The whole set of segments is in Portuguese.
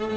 Salve,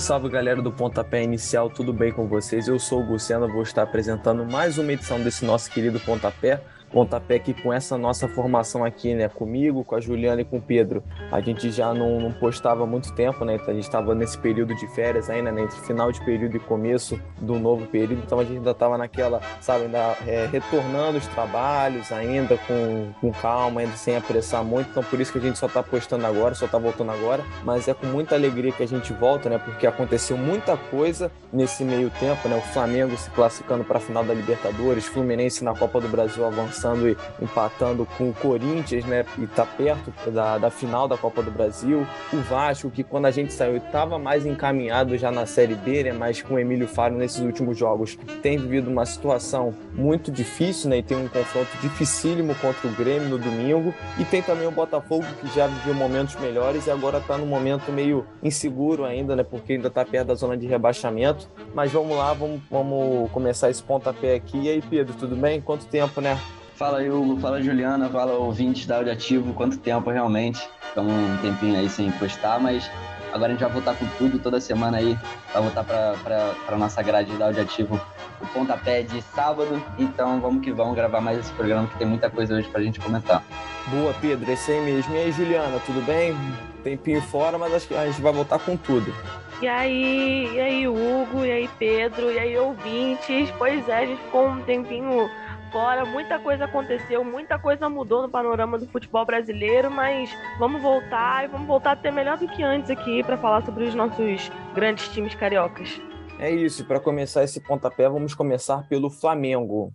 salve galera do Pontapé Inicial, tudo bem com vocês? Eu sou o Luciano, vou estar apresentando mais uma edição desse nosso querido Pontapé pontapé que com essa nossa formação aqui, né, comigo, com a Juliana e com o Pedro, a gente já não, não postava há muito tempo, né, então a gente estava nesse período de férias ainda, né, entre final de período e começo do novo período, então a gente ainda estava naquela, sabe, ainda é, retornando os trabalhos ainda com, com calma, ainda sem apressar muito, então por isso que a gente só está postando agora, só está voltando agora, mas é com muita alegria que a gente volta, né, porque aconteceu muita coisa nesse meio tempo, né, o Flamengo se classificando para a final da Libertadores, Fluminense na Copa do Brasil avançando e empatando com o Corinthians, né? E tá perto da, da final da Copa do Brasil. O Vasco, que quando a gente saiu estava mais encaminhado já na Série B, né? Mas com o Emílio Faro nesses últimos jogos tem vivido uma situação muito difícil, né? E tem um confronto dificílimo contra o Grêmio no domingo. E tem também o Botafogo, que já viveu momentos melhores e agora está num momento meio inseguro ainda, né? Porque ainda está perto da zona de rebaixamento. Mas vamos lá, vamos, vamos começar esse pontapé aqui. E aí, Pedro, tudo bem? Quanto tempo, né? Fala Hugo, fala Juliana, fala ouvintes da Audiativo, quanto tempo realmente. Estamos um tempinho aí sem postar, mas agora a gente vai voltar com tudo toda semana aí, vai voltar para a nossa grade da Audiativo o pontapé de sábado. Então vamos que vamos gravar mais esse programa que tem muita coisa hoje para a gente comentar. Boa, Pedro, esse aí mesmo. E aí, Juliana, tudo bem? Tempinho fora, mas acho que a gente vai voltar com tudo. E aí, e aí, Hugo, e aí, Pedro, e aí, ouvintes? Pois é, a gente ficou um tempinho fora, muita coisa aconteceu, muita coisa mudou no panorama do futebol brasileiro, mas vamos voltar e vamos voltar a ter melhor do que antes aqui para falar sobre os nossos grandes times cariocas. É isso, para começar esse pontapé, vamos começar pelo Flamengo.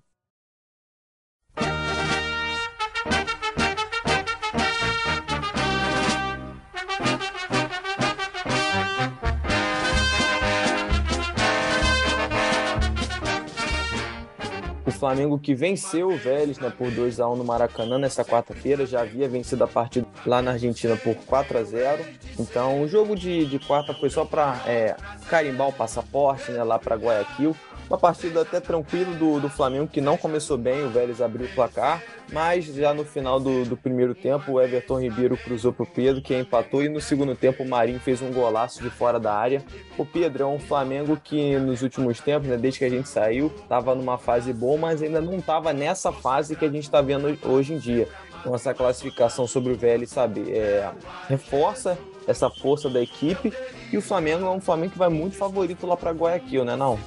Flamengo que venceu o Vélez né, por 2 a 1 no Maracanã nessa quarta-feira, já havia vencido a partida lá na Argentina por 4 a 0 Então o jogo de, de quarta foi só para é, carimbar o passaporte né, lá para Guayaquil. Uma partida até tranquila do, do Flamengo, que não começou bem, o Vélez abriu o placar, mas já no final do, do primeiro tempo, o Everton Ribeiro cruzou para o Pedro, que empatou, e no segundo tempo o Marinho fez um golaço de fora da área. O Pedro é um Flamengo que nos últimos tempos, né, desde que a gente saiu, estava numa fase boa, mas ainda não estava nessa fase que a gente está vendo hoje em dia. Então essa classificação sobre o Vélez, sabe, é, reforça essa força da equipe, e o Flamengo é um Flamengo que vai muito favorito lá para Guayaquil, né não?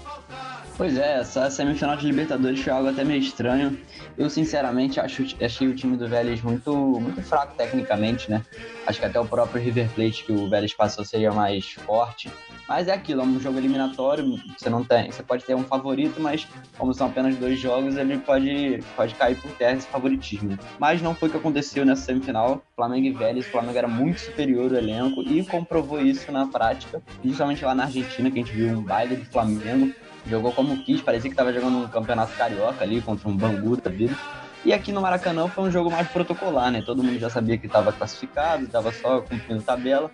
Pois é, essa semifinal de Libertadores foi algo até meio estranho. Eu, sinceramente, acho, achei o time do Vélez muito, muito fraco tecnicamente, né? Acho que até o próprio River Plate que o Vélez passou seria mais forte. Mas é aquilo, é um jogo eliminatório, você não tem, você pode ter um favorito, mas como são apenas dois jogos, ele pode, pode cair por terra esse favoritismo. Mas não foi o que aconteceu nessa semifinal. Flamengo e Vélez, o Flamengo era muito superior ao elenco e comprovou isso na prática, principalmente lá na Argentina, que a gente viu um baile do Flamengo jogou como quis, parecia que estava jogando um campeonato carioca ali contra um Bangu da vida. E aqui no Maracanã foi um jogo mais protocolar, né? Todo mundo já sabia que estava classificado, estava só cumprindo tabela.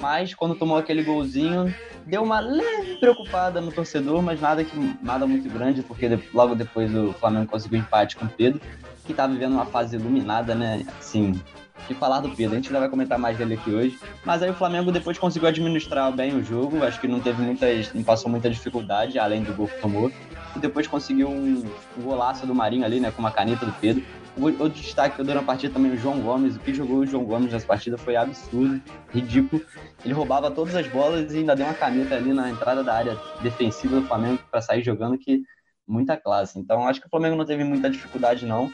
Mas quando tomou aquele golzinho, deu uma leve preocupada no torcedor, mas nada que nada muito grande, porque logo depois o Flamengo conseguiu empate com o Pedro, que está vivendo uma fase iluminada, né? Assim, de falar do Pedro. A gente ainda vai comentar mais dele aqui hoje. Mas aí o Flamengo depois conseguiu administrar bem o jogo. Acho que não teve muitas. não passou muita dificuldade, além do gol que tomou. E depois conseguiu um, golaço do Marinho ali, né? Com uma caneta do Pedro. Outro destaque que eu dou na partida também o João Gomes. O que jogou o João Gomes nessa partida foi absurdo, ridículo. Ele roubava todas as bolas e ainda deu uma caneta ali na entrada da área defensiva do Flamengo para sair jogando que muita classe. Então acho que o Flamengo não teve muita dificuldade não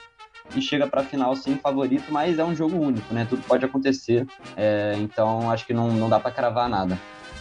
e chega para a final sim favorito, mas é um jogo único, né? Tudo pode acontecer, é, então acho que não, não dá para cravar nada.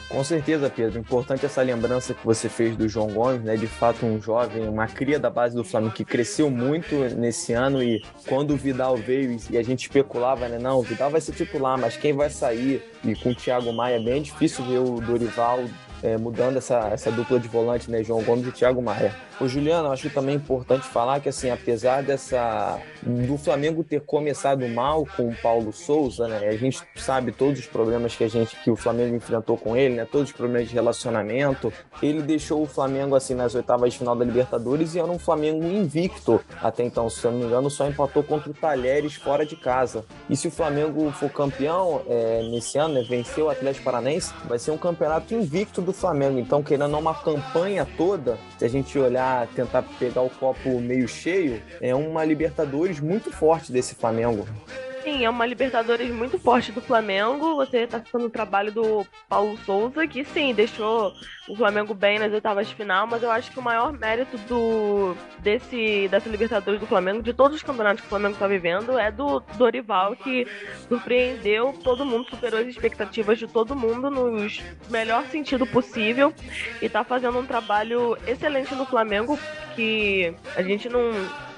Com certeza, Pedro. Importante essa lembrança que você fez do João Gomes, né? De fato, um jovem, uma cria da base do Flamengo que cresceu muito nesse ano e quando o Vidal veio e a gente especulava, né? Não, o Vidal vai ser titular, mas quem vai sair? E com o Thiago Maia é bem difícil ver o Dorival é, mudando essa, essa dupla de volante, né? João Gomes e Thiago Maia. O Juliano, acho também importante falar que, assim, apesar dessa do Flamengo ter começado mal com o Paulo Souza, né? A gente sabe todos os problemas que a gente que o Flamengo enfrentou com ele, né? Todos os problemas de relacionamento. Ele deixou o Flamengo assim nas oitavas de final da Libertadores e era um Flamengo invicto até então, se eu não me engano, só empatou contra o Talheres fora de casa. E se o Flamengo for campeão é, nesse ano, né? Venceu o Atlético Paranaense, vai ser um campeonato invicto do Flamengo. Então, querendo uma campanha toda, se a gente olhar tentar pegar o copo meio cheio, é uma Libertadores muito forte desse Flamengo. Sim, é uma Libertadores muito forte do Flamengo. Você está citando o trabalho do Paulo Souza, que sim, deixou o Flamengo bem nas oitavas de final, mas eu acho que o maior mérito do desse dessa Libertadores do Flamengo, de todos os campeonatos que o Flamengo está vivendo, é do Dorival, que surpreendeu todo mundo, superou as expectativas de todo mundo no melhor sentido possível e está fazendo um trabalho excelente no Flamengo que a gente não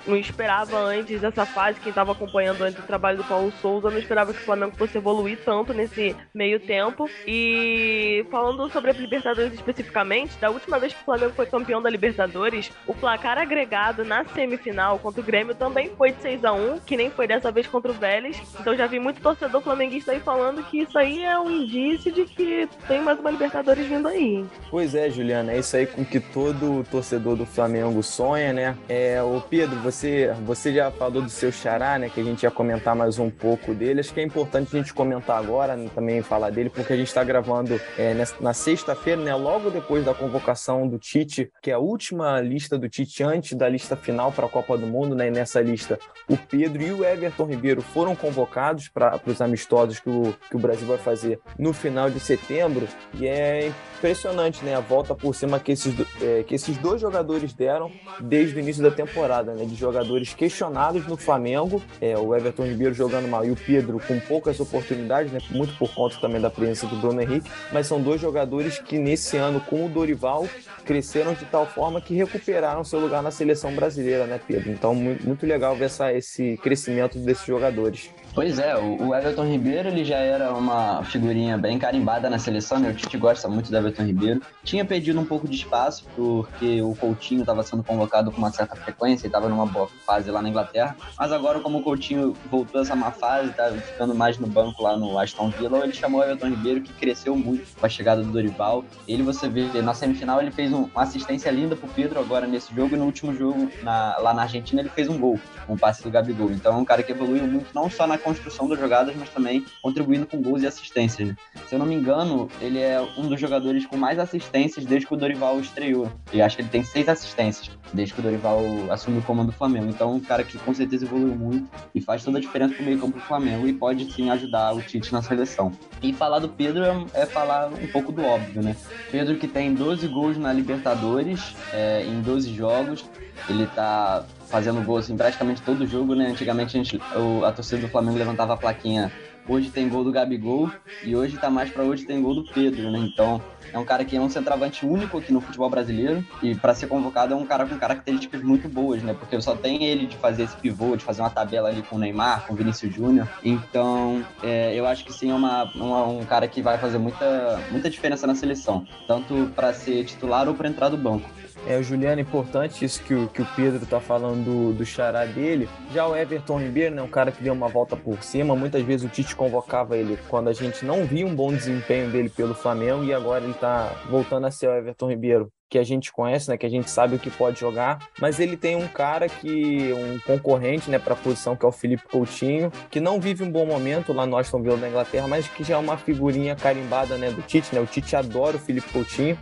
não esperava antes dessa fase, quem estava acompanhando antes o trabalho do Paulo Souza, não esperava que o Flamengo fosse evoluir tanto nesse meio tempo. E falando sobre a Libertadores especificamente, da última vez que o Flamengo foi campeão da Libertadores, o placar agregado na semifinal contra o Grêmio também foi de 6 a 1 que nem foi dessa vez contra o Vélez. Então já vi muito torcedor flamenguista aí falando que isso aí é um indício de que tem mais uma Libertadores vindo aí. Pois é, Juliana, é isso aí com que todo torcedor do Flamengo sonha, né? É, o Pedro, você você, você já falou do seu xará, né? Que a gente ia comentar mais um pouco dele. Acho que é importante a gente comentar agora, né, também falar dele, porque a gente está gravando é, na sexta-feira, né? Logo depois da convocação do Tite, que é a última lista do Tite antes da lista final para a Copa do Mundo, né? E nessa lista, o Pedro e o Everton Ribeiro foram convocados para os amistosos que o, que o Brasil vai fazer no final de setembro. E é impressionante, né? A volta por cima que esses, é, que esses dois jogadores deram desde o início da temporada, né? De jogadores questionados no Flamengo, é, o Everton Ribeiro jogando mal e o Pedro com poucas oportunidades, né? Muito por conta também da presença do Bruno Henrique, mas são dois jogadores que nesse ano com o Dorival cresceram de tal forma que recuperaram seu lugar na seleção brasileira, né, Pedro? Então muito legal ver essa, esse crescimento desses jogadores. Pois é, o Everton Ribeiro ele já era uma figurinha bem carimbada na seleção, né? O Tite gosta muito do Everton Ribeiro. Tinha pedido um pouco de espaço porque o Coutinho estava sendo convocado com uma certa frequência e estava numa boa fase lá na Inglaterra. Mas agora, como o Coutinho voltou essa má fase, tá ficando mais no banco lá no Aston Villa, ele chamou o Everton Ribeiro, que cresceu muito com a chegada do Dorival. Ele, você vê, na semifinal ele fez um, uma assistência linda pro Pedro agora nesse jogo e no último jogo na, lá na Argentina ele fez um gol, um passe do Gabigol. Então é um cara que evoluiu muito, não só na construção das jogadas, mas também contribuindo com gols e assistências. Se eu não me engano, ele é um dos jogadores com mais assistências desde que o Dorival estreou. E acho que ele tem seis assistências desde que o Dorival assumiu o comando do Flamengo. Então, um cara que com certeza evoluiu muito e faz toda a diferença pro meio campo do Flamengo e pode sim ajudar o Tite na seleção. E falar do Pedro é, é falar um pouco do óbvio, né? Pedro que tem 12 gols na Libertadores é, em 12 jogos. Ele tá fazendo gol assim, praticamente todo jogo, né? Antigamente a, gente, a torcida do Flamengo levantava a plaquinha hoje tem gol do Gabigol e hoje tá mais para hoje tem gol do Pedro, né? Então é um cara que é um centroavante único aqui no futebol brasileiro e para ser convocado é um cara com características muito boas, né? Porque só tem ele de fazer esse pivô, de fazer uma tabela ali com o Neymar, com o Vinícius Júnior. Então é, eu acho que sim é uma, uma, um cara que vai fazer muita, muita diferença na seleção, tanto para ser titular ou para entrar do banco. É, Juliano, importante isso que o, que o Pedro tá falando do, xará dele. Já o Everton Ribeiro, né, um cara que deu uma volta por cima. Muitas vezes o Tite convocava ele quando a gente não via um bom desempenho dele pelo Flamengo e agora ele tá voltando a ser o Everton Ribeiro que a gente conhece, né, que a gente sabe o que pode jogar, mas ele tem um cara que um concorrente, né, para a posição que é o Felipe Coutinho, que não vive um bom momento lá no Aston Villa da Inglaterra, mas que já é uma figurinha carimbada, né, do Tite, né? O Tite adora o Felipe Coutinho.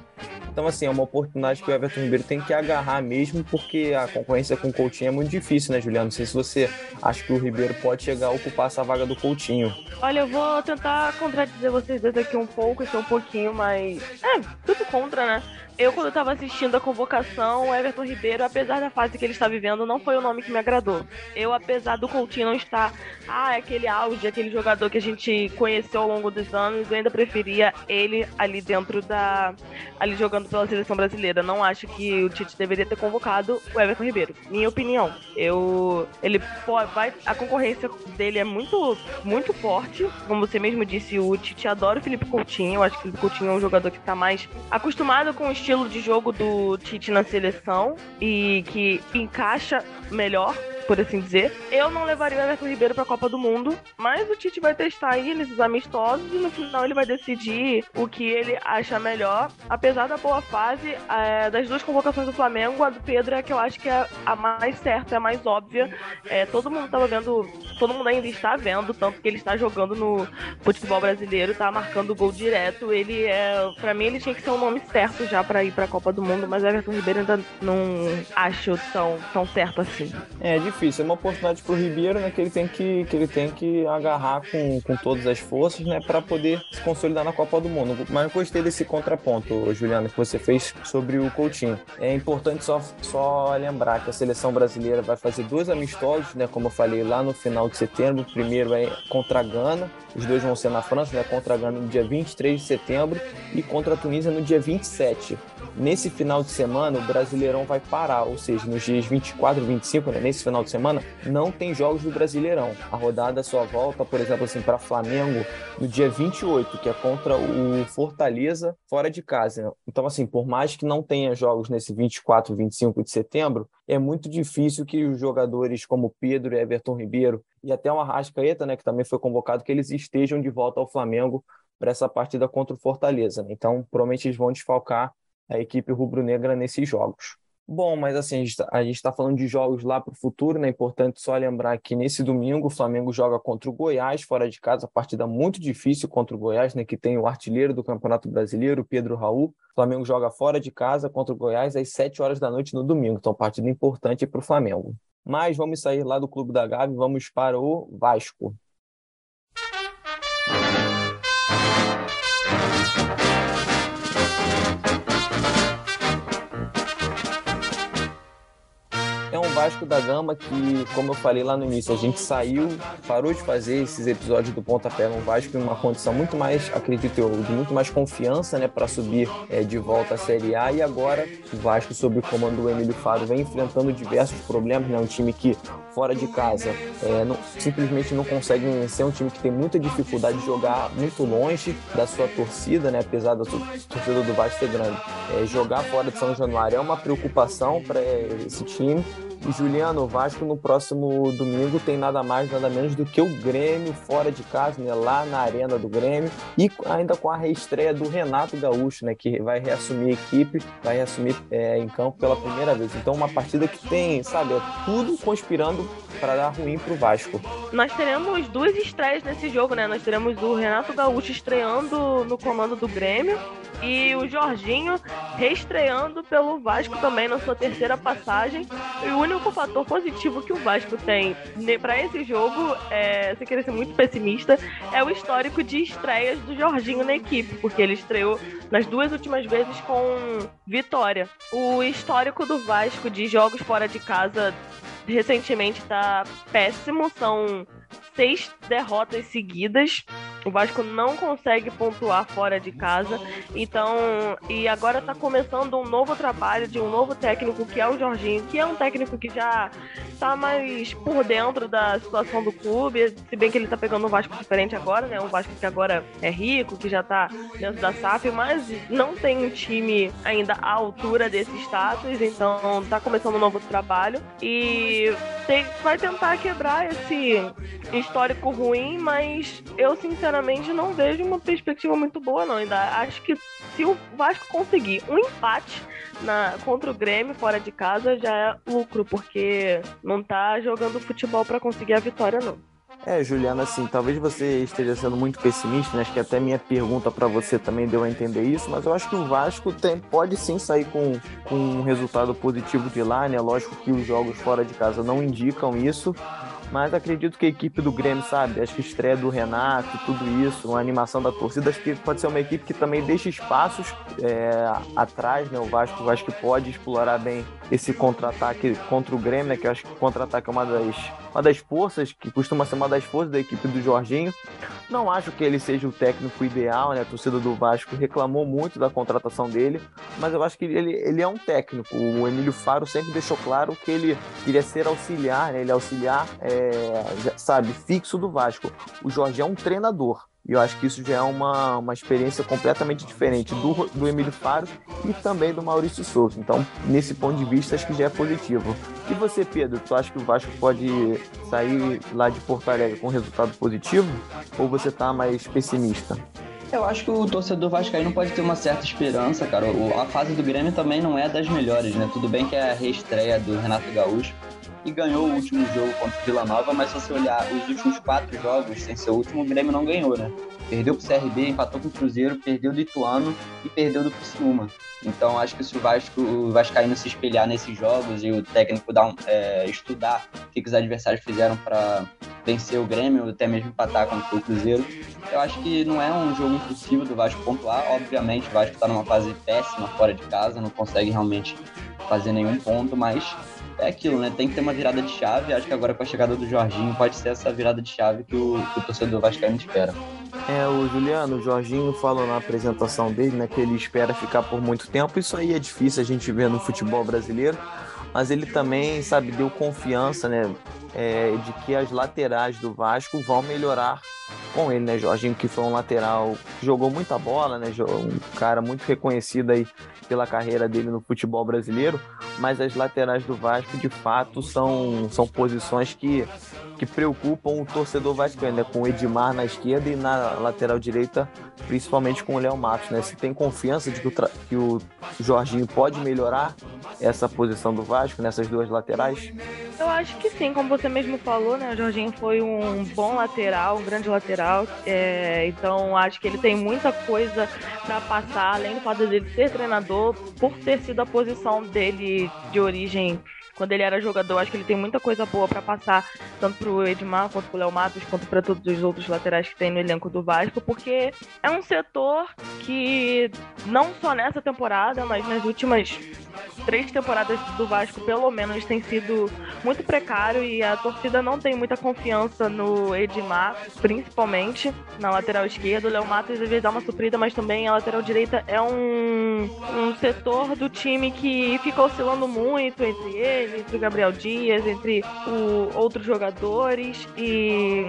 Então, assim, é uma oportunidade que o Everton Ribeiro tem que agarrar mesmo, porque a concorrência com o Coutinho é muito difícil, né, Juliano? Não sei se você acha que o Ribeiro pode chegar a ocupar essa vaga do Coutinho. Olha, eu vou tentar contradizer vocês dois aqui um pouco, ser um pouquinho, mas. É, tudo contra, né? Eu, quando eu tava assistindo a convocação, o Everton Ribeiro, apesar da fase que ele está vivendo, não foi o nome que me agradou. Eu, apesar do Coutinho não estar, ah, é aquele auge, aquele jogador que a gente conheceu ao longo dos anos, eu ainda preferia ele ali dentro da ali jogando pela seleção brasileira. Não acho que o Tite deveria ter convocado o Everton Ribeiro. Minha opinião. Eu. Ele pode. Vai, a concorrência dele é muito, muito forte. Como você mesmo disse, o Tite adora o Felipe Coutinho. Eu acho que o Felipe Coutinho é um jogador que tá mais acostumado com o estilo de jogo do Tite na seleção e que encaixa melhor por assim dizer. Eu não levaria o Everton Ribeiro para a Copa do Mundo, mas o Tite vai testar aí nesses amistosos e no final ele vai decidir o que ele acha melhor. Apesar da boa fase, é, das duas convocações do Flamengo, a do Pedro é que eu acho que é a mais certa, é a mais óbvia. É, todo mundo estava vendo, todo mundo ainda está vendo, tanto que ele está jogando no futebol brasileiro, está marcando gol direto. Ele é, para mim, ele tinha que ser o nome certo já para ir para a Copa do Mundo, mas Everton Ribeiro ainda não acho tão, tão certo assim. É, de difícil. É uma oportunidade para o Ribeiro, né? Que ele tem que, que ele tem que agarrar com, com todas as forças, né? Para poder se consolidar na Copa do Mundo. Mas eu gostei desse contraponto, Juliana, que você fez sobre o Coutinho. É importante só, só lembrar que a seleção brasileira vai fazer dois amistosos, né? Como eu falei lá no final de setembro. O primeiro é contra a Gana. Os dois vão ser na França, né? Contra a Gana no dia 23 de setembro e contra a Tunísia no dia 27. Nesse final de semana, o Brasileirão vai parar, ou seja, nos dias 24 e 25, né, nesse final de semana, não tem jogos do Brasileirão. A rodada só volta, por exemplo, assim, para Flamengo no dia 28, que é contra o Fortaleza fora de casa. Então, assim, por mais que não tenha jogos nesse 24 e 25 de setembro, é muito difícil que os jogadores como Pedro Everton Ribeiro e até o Arrascaeta, né, que também foi convocado, que eles estejam de volta ao Flamengo para essa partida contra o Fortaleza. Né? Então, provavelmente eles vão desfalcar a equipe rubro-negra nesses jogos. Bom, mas assim, a gente está tá falando de jogos lá para o futuro, né? É importante só lembrar que nesse domingo o Flamengo joga contra o Goiás, fora de casa, partida muito difícil contra o Goiás, né? Que tem o artilheiro do Campeonato Brasileiro, Pedro Raul. O Flamengo joga fora de casa contra o Goiás às 7 horas da noite no domingo, então partida importante para o Flamengo. Mas vamos sair lá do Clube da Gávea e vamos para o Vasco. Vasco da Gama que, como eu falei lá no início, a gente saiu, parou de fazer esses episódios do pontapé no Vasco em uma condição muito mais, acredito eu, de muito mais confiança, né, para subir é, de volta à Série A. E agora o Vasco, sob o comando do Emílio Faro, vem enfrentando diversos problemas, né, um time que fora de casa é, não, simplesmente não consegue vencer, um time que tem muita dificuldade de jogar muito longe da sua torcida, né, apesar da torcida do Vasco ser grande. É, jogar fora de São Januário é uma preocupação para esse time e Juliano, o Vasco no próximo domingo tem nada mais, nada menos do que o Grêmio fora de casa, né? Lá na arena do Grêmio. E ainda com a reestreia do Renato Gaúcho, né? Que vai reassumir a equipe, vai reassumir é, em campo pela primeira vez. Então, uma partida que tem, sabe, é tudo conspirando para dar ruim para o Vasco. Nós teremos duas estreias nesse jogo, né? Nós teremos o Renato Gaúcho estreando no comando do Grêmio e o Jorginho reestreando pelo Vasco também na sua terceira passagem. E o único fator positivo que o Vasco tem para esse jogo, é, se querer ser muito pessimista, é o histórico de estreias do Jorginho na equipe, porque ele estreou nas duas últimas vezes com vitória. O histórico do Vasco de jogos fora de casa recentemente está péssimo, são seis derrotas seguidas. O Vasco não consegue pontuar fora de casa. Então, e agora está começando um novo trabalho de um novo técnico que é o Jorginho, que é um técnico que já está mais por dentro da situação do clube, se bem que ele está pegando um Vasco diferente agora, né? Um Vasco que agora é rico, que já está dentro da SAF, mas não tem um time ainda à altura desse status, então está começando um novo trabalho e tem, vai tentar quebrar esse histórico ruim, mas eu sinceramente não vejo uma perspectiva muito boa, não. Ainda acho que se o Vasco conseguir um empate na, contra o Grêmio fora de casa já é lucro, porque não tá jogando futebol para conseguir a vitória, não. É, Juliana, assim, talvez você esteja sendo muito pessimista, né? Acho que até minha pergunta para você também deu a entender isso, mas eu acho que o Vasco tem, pode sim sair com, com um resultado positivo de lá, né? Lógico que os jogos fora de casa não indicam isso, mas acredito que a equipe do Grêmio, sabe? Acho que estreia do Renato, tudo isso, uma animação da torcida, acho que pode ser uma equipe que também deixa espaços é, atrás, né? O Vasco, o Vasco pode explorar bem esse contra-ataque contra o Grêmio, né? Que eu acho que o contra-ataque é uma das, uma das forças, que costuma ser uma das forças da equipe do Jorginho. Não acho que ele seja o técnico ideal, né? A torcida do Vasco reclamou muito da contratação dele, mas eu acho que ele, ele é um técnico. O Emílio Faro sempre deixou claro que ele queria ser auxiliar, né? Ele é auxiliar, é, sabe, fixo do Vasco. O Jorge é um treinador. E eu acho que isso já é uma, uma experiência completamente diferente do, do Emílio Faro e também do Maurício Souza. Então, nesse ponto de vista, acho que já é positivo. E você, Pedro, tu acha que o Vasco pode sair lá de Porto Alegre com resultado positivo? Ou você tá mais pessimista? Eu acho que o torcedor vascaíno pode ter uma certa esperança, cara. A fase do Grêmio também não é das melhores, né? Tudo bem que é a reestreia do Renato Gaúcho, e ganhou o último jogo contra o Vila Nova, mas se você olhar os últimos quatro jogos sem ser o último, o Grêmio não ganhou, né? Perdeu pro CRB, empatou com o Cruzeiro, perdeu do Ituano e perdeu do Criciúma. Então acho que se o Vasco, o Vascaíno se espelhar nesses jogos e o técnico dar um, é, estudar o que, que os adversários fizeram para vencer o Grêmio, ou até mesmo empatar contra o Cruzeiro, eu acho que não é um jogo impossível do Vasco pontuar. Obviamente o Vasco está numa fase péssima fora de casa, não consegue realmente fazer nenhum ponto, mas é aquilo, né? Tem que ter uma virada de chave. Acho que agora com a chegada do Jorginho pode ser essa virada de chave que o, que o torcedor vascaíno espera. É, o Juliano, o Jorginho falou na apresentação dele, né, que ele espera ficar por muito tempo. Isso aí é difícil a gente ver no futebol brasileiro, mas ele também, sabe, deu confiança, né, é, de que as laterais do Vasco vão melhorar com ele, né, Jorginho, que foi um lateral que jogou muita bola, né, um cara muito reconhecido aí pela carreira dele no futebol brasileiro, mas as laterais do Vasco, de fato, são, são posições que, que preocupam o torcedor vascaíno, né? com o Edmar na esquerda e na lateral direita, principalmente com o Léo Matos. Né? Se tem confiança de que o, que o Jorginho pode melhorar essa posição do Vasco nessas duas laterais? Eu acho que sim, como você mesmo falou, né? O Jorginho foi um bom lateral, um grande lateral. É, então acho que ele tem muita coisa para passar, além do fato dele ser treinador, por ter sido a posição dele de origem quando ele era jogador, acho que ele tem muita coisa boa para passar, tanto pro Edmar, quanto pro Léo Matos, quanto para todos os outros laterais que tem no elenco do Vasco, porque é um setor que, não só nessa temporada, mas nas últimas três temporadas do Vasco, pelo menos, tem sido muito precário e a torcida não tem muita confiança no Edmar, principalmente na lateral esquerda. O Léo Matos às vezes dá uma suprida, mas também a lateral direita é um, um setor do time que fica oscilando muito entre ele, entre o Gabriel Dias, entre o, outros jogadores e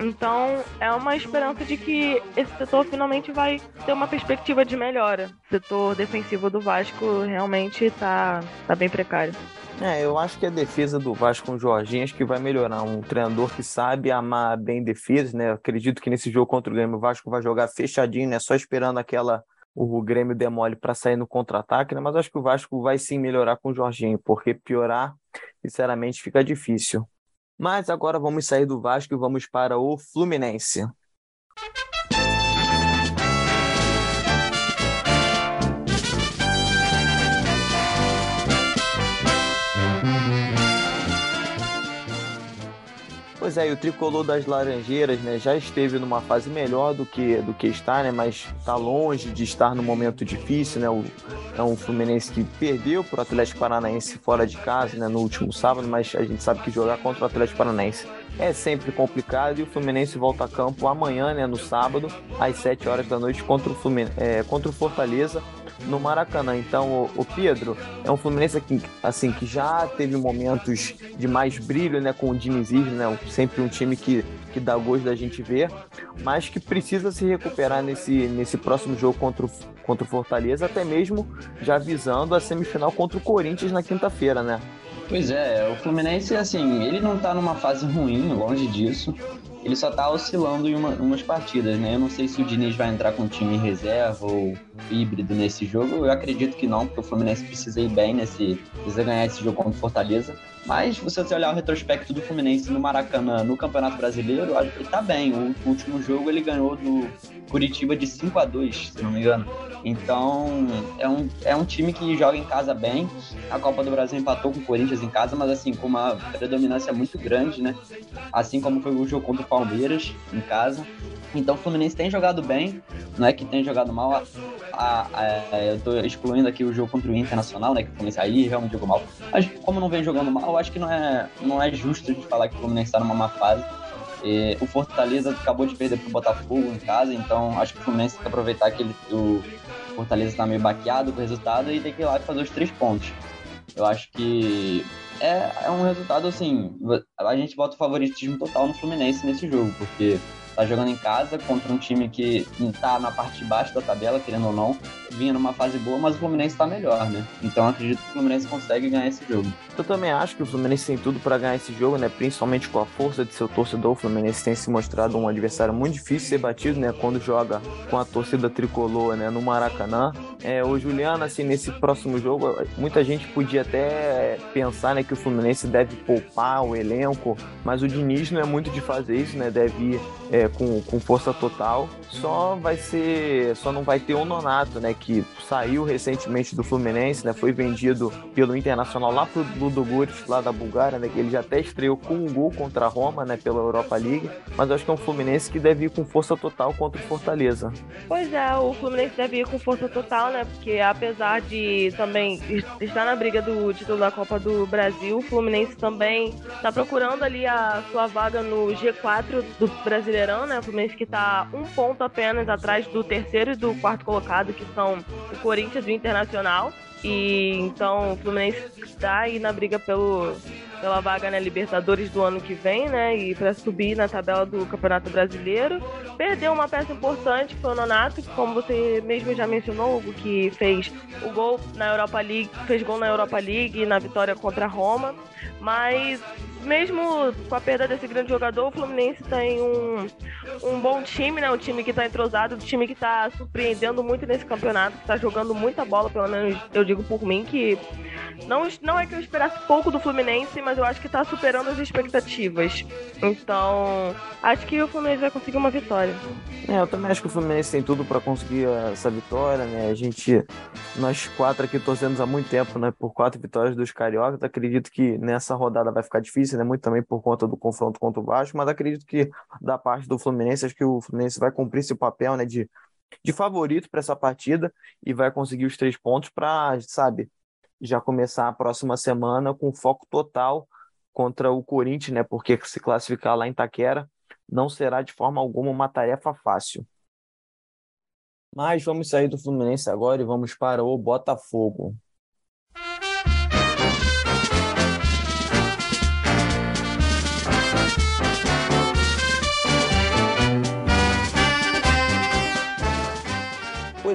então é uma esperança de que esse setor finalmente vai ter uma perspectiva de melhora. O setor defensivo do Vasco realmente tá, tá bem precário. É, eu acho que a defesa do Vasco com o Jorginho acho que vai melhorar. Um treinador que sabe amar bem defesa, né? Acredito que nesse jogo contra o Grêmio o Vasco vai jogar fechadinho, né? Só esperando aquela o Grêmio demole para sair no contra-ataque, né? Mas acho que o Vasco vai sim melhorar com o Jorginho, porque piorar, sinceramente, fica difícil. Mas agora vamos sair do Vasco e vamos para o Fluminense. Pois é, o tricolor das Laranjeiras, né, já esteve numa fase melhor do que do que está, né, mas está longe de estar no momento difícil, né? O, é um Fluminense que perdeu para o Atlético Paranaense fora de casa, né, no último sábado, mas a gente sabe que jogar contra o Atlético Paranaense é sempre complicado e o Fluminense volta a campo amanhã, né, no sábado, às 7 horas da noite contra o Fluminense, é, contra o Fortaleza no Maracanã. Então, o, o, Pedro é um Fluminense aqui, assim, que já teve momentos de mais brilho, né, com o dinizismo, né, sempre um time que, que dá gosto da gente ver, mas que precisa se recuperar nesse, nesse próximo jogo contra o, contra o Fortaleza, até mesmo já visando a semifinal contra o Corinthians na quinta-feira, né? Pois é, o Fluminense, assim, ele não tá numa fase ruim, longe disso ele só tá oscilando em uma, umas partidas, né? Eu não sei se o Diniz vai entrar com time em reserva ou híbrido nesse jogo. Eu acredito que não, porque o Fluminense precisa ir bem nesse. precisa ganhar esse jogo contra o Fortaleza. Mas se você olhar o retrospecto do Fluminense no Maracanã no Campeonato Brasileiro, ele tá bem. O último jogo ele ganhou do Curitiba de 5 a 2 se não me engano. Então, é um, é um time que joga em casa bem. A Copa do Brasil empatou com o Corinthians em casa, mas assim, com uma predominância muito grande, né? Assim como foi o jogo contra o Palmeiras em casa. Então o Fluminense tem jogado bem, não é que tem jogado mal. A, a, eu tô excluindo aqui o jogo contra o Internacional, né? Que o Fluminense aí realmente jogou mal. Mas como não vem jogando mal, acho que não é, não é justo de falar que o Fluminense está numa má fase. E, o Fortaleza acabou de perder pro Botafogo em casa, então acho que o Fluminense tem que aproveitar que ele, o Fortaleza está meio baqueado com o resultado e tem que ir lá e fazer os três pontos. Eu acho que é, é um resultado assim. A gente bota o favoritismo total no Fluminense nesse jogo, porque tá jogando em casa contra um time que tá na parte de baixo da tabela, querendo ou não, vinha numa fase boa, mas o Fluminense tá melhor, né? Então acredito que o Fluminense consegue ganhar esse jogo. Eu também acho que o Fluminense tem tudo para ganhar esse jogo, né? Principalmente com a força de seu torcedor. O Fluminense tem se mostrado um adversário muito difícil de ser batido, né? Quando joga com a torcida tricolor, né? No Maracanã. É, o Juliano, assim, nesse próximo jogo, muita gente podia até pensar, né, que o Fluminense deve poupar o elenco, mas o Diniz não é muito de fazer isso, né? Deve ir é, com, com força total. Só vai ser, só não vai ter o Nonato, né? Que saiu recentemente do Fluminense, né? Foi vendido pelo Internacional lá pro Ludogorets, lá da Bulgária, né? Que ele já até estreou com um gol contra a Roma, né? Pela Europa League. Mas eu acho que é um Fluminense que deve ir com força total contra o Fortaleza. Pois é, o Fluminense deve ir com força total, né? Porque apesar de também estar na briga do título da Copa do Brasil, o Fluminense também está procurando ali a sua vaga no G4 do Brasileirão, né? O Fluminense que está um ponto apenas atrás do terceiro e do quarto colocado, que são o Corinthians e o Internacional. E então o Fluminense está aí na briga pelo, pela vaga na Libertadores do ano que vem, né? E para subir na tabela do Campeonato Brasileiro. Perdeu uma peça importante, que foi o Nonato, que como você mesmo já mencionou, Hugo, que fez o gol na Europa League, fez gol na Europa League na vitória contra a Roma. Mas mesmo com a perda desse grande jogador, o Fluminense tem um, um bom time, né? Um time que está entrosado, um time que está surpreendendo muito nesse campeonato, que está jogando muita bola, pelo menos eu digo por mim, que não, não é que eu esperasse pouco do Fluminense, mas eu acho que está superando as expectativas. Então, acho que o Fluminense vai conseguir uma vitória. É, eu também acho que o Fluminense tem tudo para conseguir essa vitória, né? A gente, nós quatro aqui torcemos há muito tempo, né? Por quatro vitórias dos Cariocas. Acredito que nessa rodada vai ficar difícil, né? Muito também por conta do confronto contra o Vasco, mas acredito que da parte do Fluminense, acho que o Fluminense vai cumprir seu papel, né? De, de favorito para essa partida e vai conseguir os três pontos para, sabe, já começar a próxima semana com foco total contra o Corinthians, né? Porque se classificar lá em Taquera não será de forma alguma uma tarefa fácil. Mas vamos sair do Fluminense agora e vamos para o Botafogo.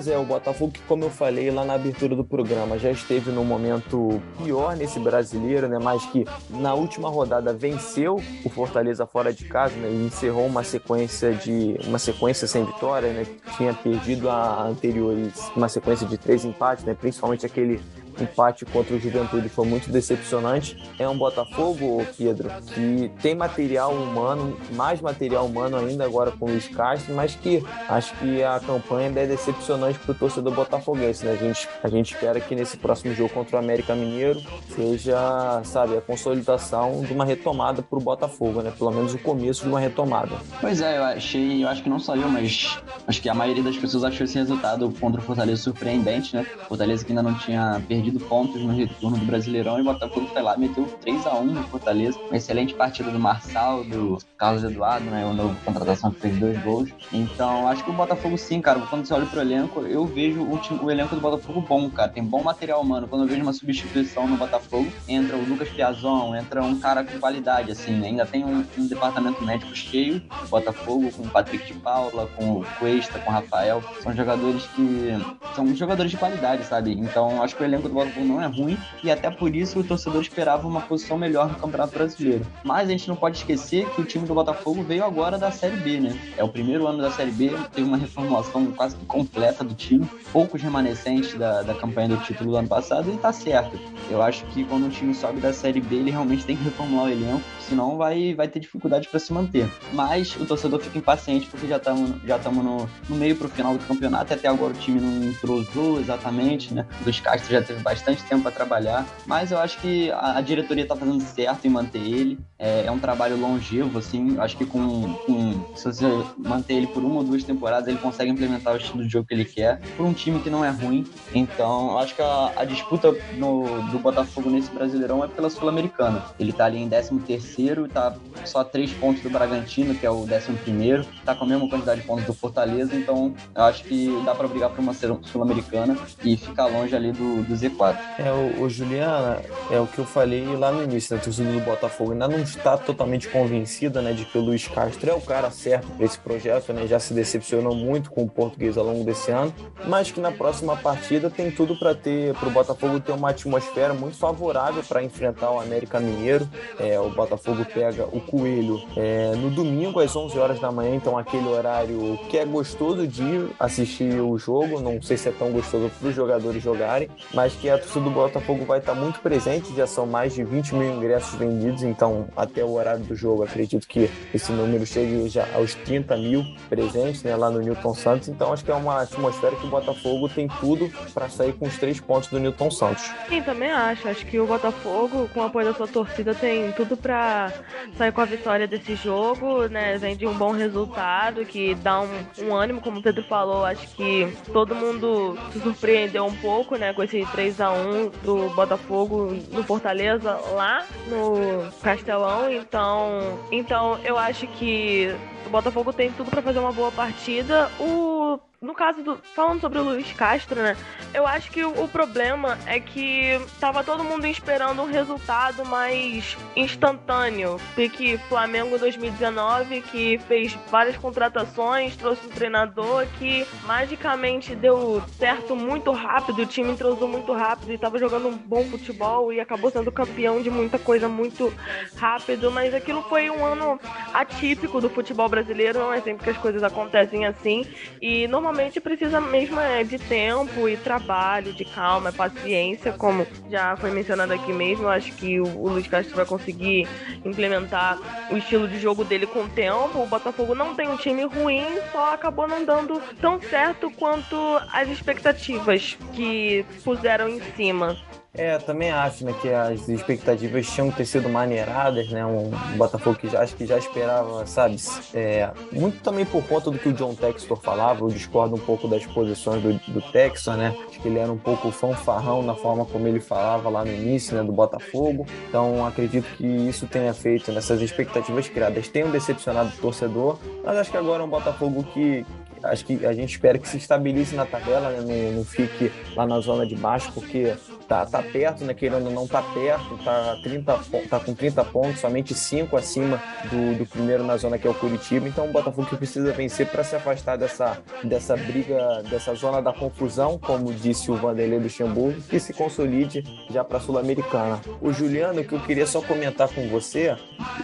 É, o Botafogo, que como eu falei lá na abertura do programa, já esteve no momento pior nesse brasileiro, né? Mas que na última rodada venceu o Fortaleza fora de casa, né? E encerrou uma sequência de uma sequência sem vitória, né? Tinha perdido a anterior uma sequência de três empates, né? Principalmente aquele empate contra o Juventude foi muito decepcionante. É um Botafogo, Pedro, que tem material humano, mais material humano ainda agora com o Luiz Castro, mas que acho que a campanha é decepcionante para o torcedor botafoguense. Né? A, gente, a gente espera que nesse próximo jogo contra o América Mineiro seja, sabe, a consolidação de uma retomada para o Botafogo, né? Pelo menos o começo de uma retomada. Pois é, eu achei, eu acho que não só eu, mas acho que a maioria das pessoas achou esse resultado contra o Fortaleza surpreendente, né? Fortaleza que ainda não tinha perdido perdido pontos no retorno do Brasileirão e o Botafogo foi lá meteu 3 a 1 no Fortaleza. Uma excelente partida do Marçal, do Carlos Eduardo, né? O novo contratação que fez dois gols. Então, acho que o Botafogo sim, cara. Quando você olha pro elenco, eu vejo o, time, o elenco do Botafogo bom, cara. Tem bom material humano. Quando eu vejo uma substituição no Botafogo, entra o Lucas Piazon, entra um cara com qualidade, assim, né? Ainda tem um, um departamento médico cheio, Botafogo, com o Patrick de Paula, com o Cuesta, com o Rafael. São jogadores que. São jogadores de qualidade, sabe? Então, acho que o elenco do Não é ruim e até por isso o torcedor esperava uma posição melhor no Campeonato Brasileiro. Mas a gente não pode esquecer que o time do Botafogo veio agora da Série B, né? É o primeiro ano da Série B, teve uma reformulação quase que completa do time, poucos remanescentes da, da campanha do título do ano passado e tá certo. Eu acho que quando o time sobe da Série B, ele realmente tem que reformular o elenco, senão vai, vai ter dificuldade para se manter. Mas o torcedor fica impaciente porque já estamos já no, no meio pro final do campeonato, até agora o time não entrosou exatamente, né? Dos Castro já teve bastante tempo para trabalhar, mas eu acho que a, a diretoria está fazendo certo em manter ele. É, é um trabalho longevo, assim, acho que com, com, se você manter ele por uma ou duas temporadas, ele consegue implementar o estilo de jogo que ele quer, por um time que não é ruim. Então, acho que a, a disputa no, do Botafogo nesse Brasileirão é pela Sul-Americana. Ele tá ali em 13 terceiro, tá só três pontos do Bragantino, que é o 11 primeiro, tá com a mesma quantidade de pontos do Fortaleza, então acho que dá para brigar por uma Sul-Americana e ficar longe ali do, do Z4. É, o, o Juliana, é o que eu falei lá no início, né? A torcida do Botafogo ainda não está totalmente convencida, né, de que o Luiz Castro é o cara certo para esse projeto, né? Já se decepcionou muito com o português ao longo desse ano, mas que na próxima partida tem tudo para ter, para o Botafogo ter uma atmosfera muito favorável para enfrentar o América Mineiro. É, o Botafogo pega o Coelho é, no domingo às 11 horas da manhã, então aquele horário que é gostoso de assistir o jogo. Não sei se é tão gostoso para os jogadores jogarem, mas que a torcida do Botafogo vai estar muito presente. Já são mais de 20 mil ingressos vendidos, então até o horário do jogo acredito que esse número chegue já aos 30 mil presentes né, lá no Newton Santos. Então acho que é uma atmosfera que o Botafogo tem tudo para sair com os três pontos do Newton Santos. Sim, também acho. Acho que o Botafogo, com o apoio da sua torcida, tem tudo para sair com a vitória desse jogo, né? Vem de um bom resultado que dá um, um ânimo, como o Pedro falou. Acho que todo mundo se surpreendeu um pouco, né, com esse 3 a 1 do Botafogo no Fortaleza lá no Castelão. Então, então eu acho que o Botafogo tem tudo para fazer uma boa partida. O no caso do. Falando sobre o Luiz Castro, né? Eu acho que o, problema é que tava todo mundo esperando um resultado mais instantâneo. Porque Flamengo 2019, que fez várias contratações, trouxe um treinador que magicamente deu certo muito rápido, o time entrosou muito rápido e tava jogando um bom futebol e acabou sendo campeão de muita coisa muito rápido. Mas aquilo foi um ano atípico do futebol brasileiro, não é sempre que as coisas acontecem assim. E normalmente normalmente precisa mesmo é, de tempo e trabalho, de calma, paciência, como já foi mencionado aqui mesmo. Acho que o, o Luiz Castro vai conseguir implementar o estilo de jogo dele com o tempo. O Botafogo não tem um time ruim, só acabou não dando tão certo quanto as expectativas que puseram em cima. É, também acho né, que as expectativas tinham que ter sido maneiradas, né? Um Botafogo que já, acho que já esperava, sabe? É, muito também por conta do que o John Textor falava, eu discordo um pouco das posições do, do Textor, né? Acho que ele era um pouco fanfarrão na forma como ele falava lá no início, né? Do Botafogo. Então acredito que isso tenha feito nessas expectativas criadas. Tenham decepcionado o torcedor, mas acho que agora é um Botafogo que, acho que a gente espera que se estabilize na tabela, né? não, não fique lá na zona de baixo, porque tá, tá perto, né? Querendo ou não, tá perto, tá, 30, tá com 30 pontos, somente 5 acima do, do primeiro na zona que é o Curitiba. Então o Botafogo precisa vencer para se afastar dessa, dessa briga, dessa zona da confusão, como disse o Vanderlei Luxemburgo, que se consolide já para a Sul-Americana. O Juliano, que eu queria só comentar com você,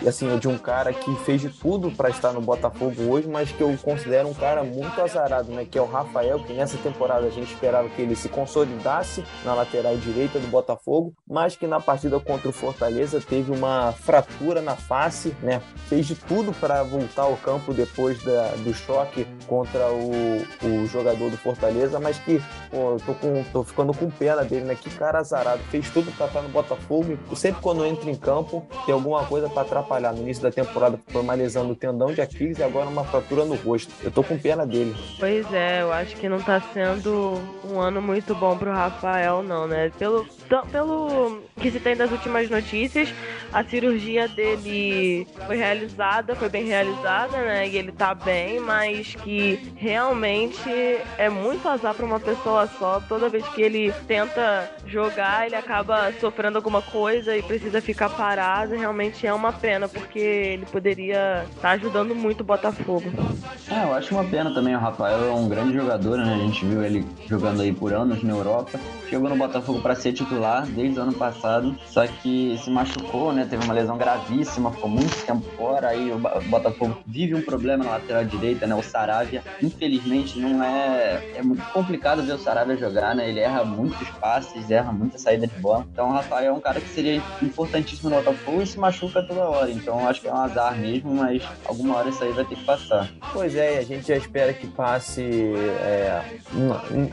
assim, de um cara que fez de tudo para estar no Botafogo hoje, mas que eu considero um cara muito azarado, né? Que é o Rafael, que nessa temporada a gente esperava que ele se consolidasse na lateral direita direita do Botafogo, mas que na partida contra o Fortaleza teve uma fratura na face, né? Fez de tudo para voltar ao campo depois da, do choque contra o, o jogador do Fortaleza, mas que pô, tô, com, tô ficando com pena dele, né? Que cara azarado, fez tudo para estar no Botafogo e sempre quando entra em campo tem alguma coisa para atrapalhar. No início da temporada foi uma lesão do tendão de Aquiles e agora uma fratura no rosto. Eu tô com pena dele. Pois é, eu acho que não tá sendo um ano muito bom pro Rafael, não, né? Pelo, pelo que se tem das últimas notícias, a cirurgia dele foi realizada, foi bem realizada, né? E ele tá bem, mas que realmente é muito azar para uma pessoa só. Toda vez que ele tenta jogar, ele acaba sofrendo alguma coisa e precisa ficar parado. Realmente é uma pena, porque ele poderia estar tá ajudando muito o Botafogo. É, eu acho uma pena também. O Rafael é um grande jogador, né? A gente viu ele jogando aí por anos na Europa. Chegou no Botafogo para ser titular desde o ano passado, só que se machucou, né? Teve uma lesão gravíssima, ficou muito tempo fora. Aí o Botafogo vive um problema na lateral direita, né? O Saravia, infelizmente, não é. É muito complicado ver o Saravia jogar, né? Ele erra muitos passes, erra muita saída de bola. Então o Rafael é um cara que seria importantíssimo no Botafogo e se machuca toda hora. Então acho que é um azar mesmo, mas alguma hora isso aí vai ter que passar. Pois é, a gente já espera que passe. É,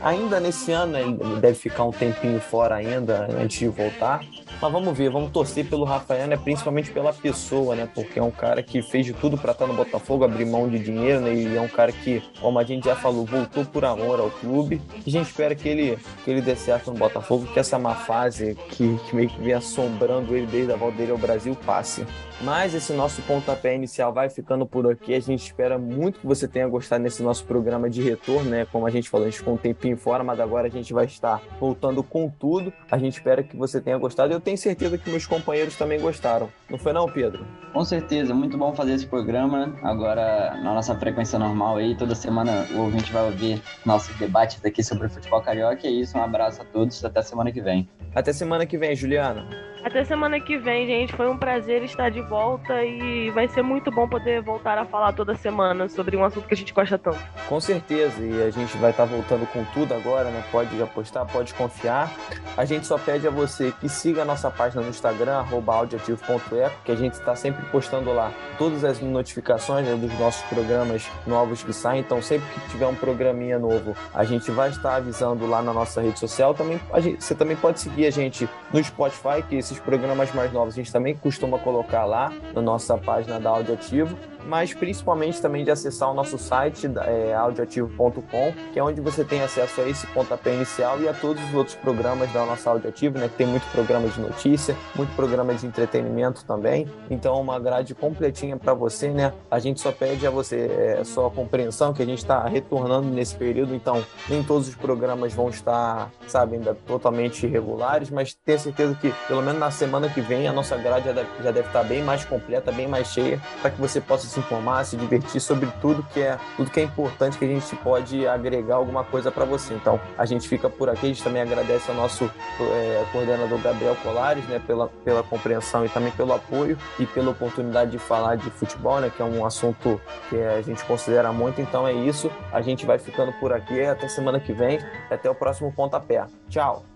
ainda nesse ano, ele deve ficar um tempinho fora ainda antes de voltar. Mas vamos ver, vamos torcer pelo Rafael, né? Principalmente pela pessoa, né? Porque é um cara que fez de tudo para estar no Botafogo, abrir mão de dinheiro, né? E é um cara que, como a gente já falou, voltou por amor ao clube. E a gente espera que ele, que ele dê certo no Botafogo, que essa má fase que, que meio que vem assombrando ele desde a volta dele ao Brasil passe. Mas esse nosso pontapé inicial vai ficando por aqui. A gente espera muito que você tenha gostado nesse nosso programa de retorno, né? Como a gente falou, a gente ficou um tempinho fora, mas agora a gente vai estar voltando com tudo. A gente espera que você tenha gostado. Eu tenho certeza que meus companheiros também gostaram. Não foi não, Pedro? Com certeza, muito bom fazer esse programa. Agora, na nossa frequência normal aí, toda semana o ouvinte vai ouvir nossos debates aqui sobre o futebol carioca. E é isso, um abraço a todos, até semana que vem. Até semana que vem, Juliana. Até semana que vem, gente. Foi um prazer estar de volta e vai ser muito bom poder voltar a falar toda semana sobre um assunto que a gente gosta tanto. Com certeza, e a gente vai estar voltando com tudo agora, né? Pode apostar, pode confiar. A gente só pede a você que siga a nossa página no Instagram, audioativo.eco, que a gente está sempre postando lá todas as notificações né, dos nossos programas novos que saem. Então, sempre que tiver um programinha novo, a gente vai estar avisando lá na nossa rede social. Também, gente, você também pode seguir a gente no Spotify, que esses programas mais novos a gente também costuma colocar lá na nossa página da Audioativo mas principalmente também de acessar o nosso site é, audioativo.com, que é onde você tem acesso a esse pontapé inicial e a todos os outros programas da nossa Audioativo, né, que tem muito programa de notícia, muito programa de entretenimento também. Então, uma grade completinha para você, né? A gente só pede a você é, só a compreensão que a gente está retornando nesse período, então nem todos os programas vão estar, sabe, ainda totalmente regulares, mas tenho certeza que pelo menos na semana que vem a nossa grade já deve, já deve estar bem mais completa, bem mais cheia, para que você possa se informar, se divertir sobre tudo que é tudo que é importante que a gente pode agregar alguma coisa para você. Então, a gente fica por aqui, a gente também agradece ao nosso é, coordenador Gabriel Colares, né, pela, pela compreensão e também pelo apoio e pela oportunidade de falar de futebol, né, que é um assunto que a gente considera muito. Então é isso, a gente vai ficando por aqui até semana que vem, até o próximo pontapé. Tchau.